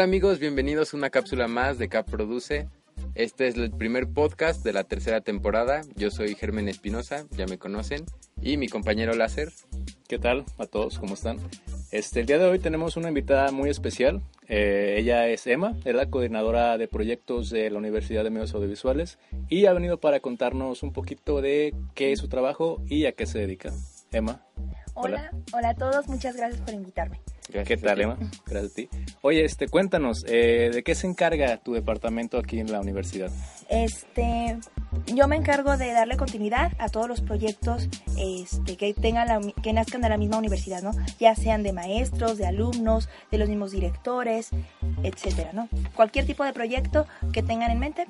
Hola amigos, bienvenidos a una cápsula más de Cap Produce. Este es el primer podcast de la tercera temporada. Yo soy Germen Espinosa, ya me conocen, y mi compañero Láser. ¿Qué tal a todos? ¿Cómo están? Este, el día de hoy tenemos una invitada muy especial. Eh, ella es Emma, es la coordinadora de proyectos de la Universidad de Medios Audiovisuales y ha venido para contarnos un poquito de qué es su trabajo y a qué se dedica. Emma. Hola, hola, a todos, muchas gracias por invitarme. ¿Qué tal, Emma? Gracias a ti. Oye, este, cuéntanos, eh, ¿de qué se encarga tu departamento aquí en la universidad? Este, yo me encargo de darle continuidad a todos los proyectos este, que tengan la, que nazcan de la misma universidad, ¿no? Ya sean de maestros, de alumnos, de los mismos directores, etcétera, ¿no? Cualquier tipo de proyecto que tengan en mente,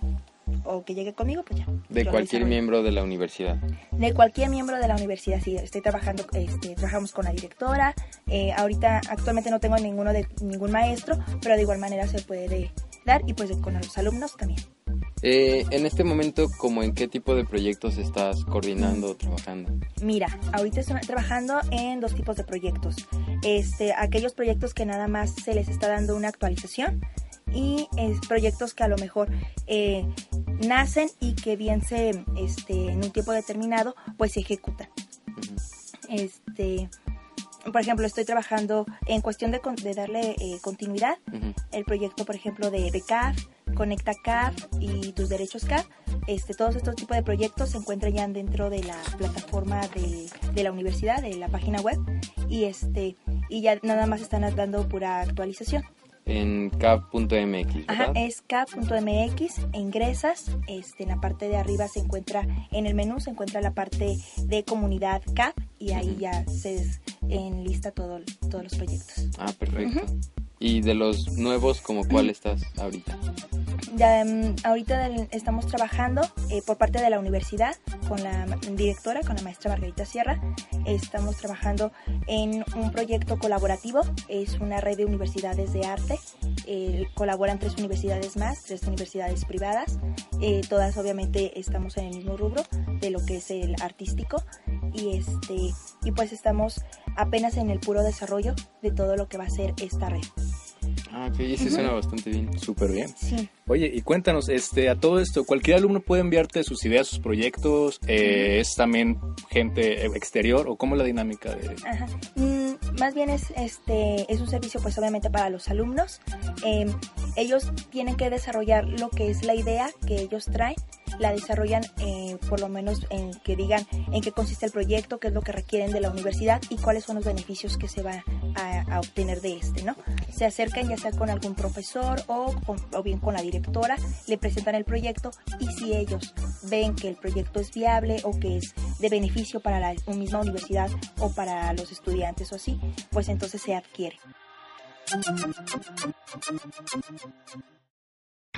o que llegue conmigo, pues ya. De cualquier miembro de la universidad. De cualquier miembro de la universidad, sí. Estoy trabajando, este, trabajamos con la directora. Eh, ahorita, actualmente no tengo ninguno de ningún maestro, pero de igual manera se puede dar y pues con los alumnos también. Eh, en este momento, ¿cómo en qué tipo de proyectos estás coordinando o trabajando? Mira, ahorita estoy trabajando en dos tipos de proyectos. Este, aquellos proyectos que nada más se les está dando una actualización y es proyectos que a lo mejor eh, nacen y que bien se, este, en un tiempo determinado, pues se ejecutan. Este, por ejemplo, estoy trabajando en cuestión de, de darle eh, continuidad. El proyecto, por ejemplo, de, de CAF, Conecta CAF y tus derechos CAF. Este, todos estos tipos de proyectos se encuentran ya dentro de la plataforma de, de la universidad, de la página web, y este y ya nada más están dando pura actualización en cap.mx. Ajá, es cap.mx, ingresas, este, en la parte de arriba se encuentra, en el menú se encuentra la parte de comunidad cap y ahí ya se enlista todo, todos los proyectos. Ah, perfecto. ¿Y de los nuevos, como cuál estás ahorita? Ya, um, ahorita estamos trabajando eh, por parte de la universidad con la directora, con la maestra Margarita Sierra. Estamos trabajando en un proyecto colaborativo, es una red de universidades de arte. Colaboran tres universidades más, tres universidades privadas. Eh, todas obviamente estamos en el mismo rubro de lo que es el artístico y este y pues estamos apenas en el puro desarrollo de todo lo que va a ser esta red. Ok, y sí suena bastante bien. Súper bien. Sí. Oye, y cuéntanos, este, a todo esto, ¿cualquier alumno puede enviarte sus ideas, sus proyectos? Eh, ¿Es también gente exterior o cómo es la dinámica de...? Ajá. Mm, más bien es, este, es un servicio pues obviamente para los alumnos. Eh, ellos tienen que desarrollar lo que es la idea que ellos traen, la desarrollan eh, por lo menos en que digan en qué consiste el proyecto, qué es lo que requieren de la universidad y cuáles son los beneficios que se van a, a obtener de este, ¿no? Se acercan ya sea con algún profesor o, o bien con la directora, le presentan el proyecto y si ellos ven que el proyecto es viable o que es de beneficio para la misma universidad o para los estudiantes o así, pues entonces se adquiere.